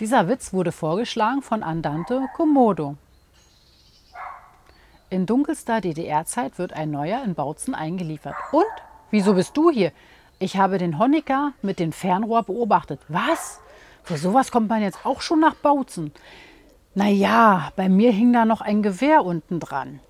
Dieser Witz wurde vorgeschlagen von Andante Komodo. In dunkelster DDR-Zeit wird ein neuer in Bautzen eingeliefert. Und? Wieso bist du hier? Ich habe den Honecker mit dem Fernrohr beobachtet. Was? Für sowas kommt man jetzt auch schon nach Bautzen. Naja, bei mir hing da noch ein Gewehr unten dran.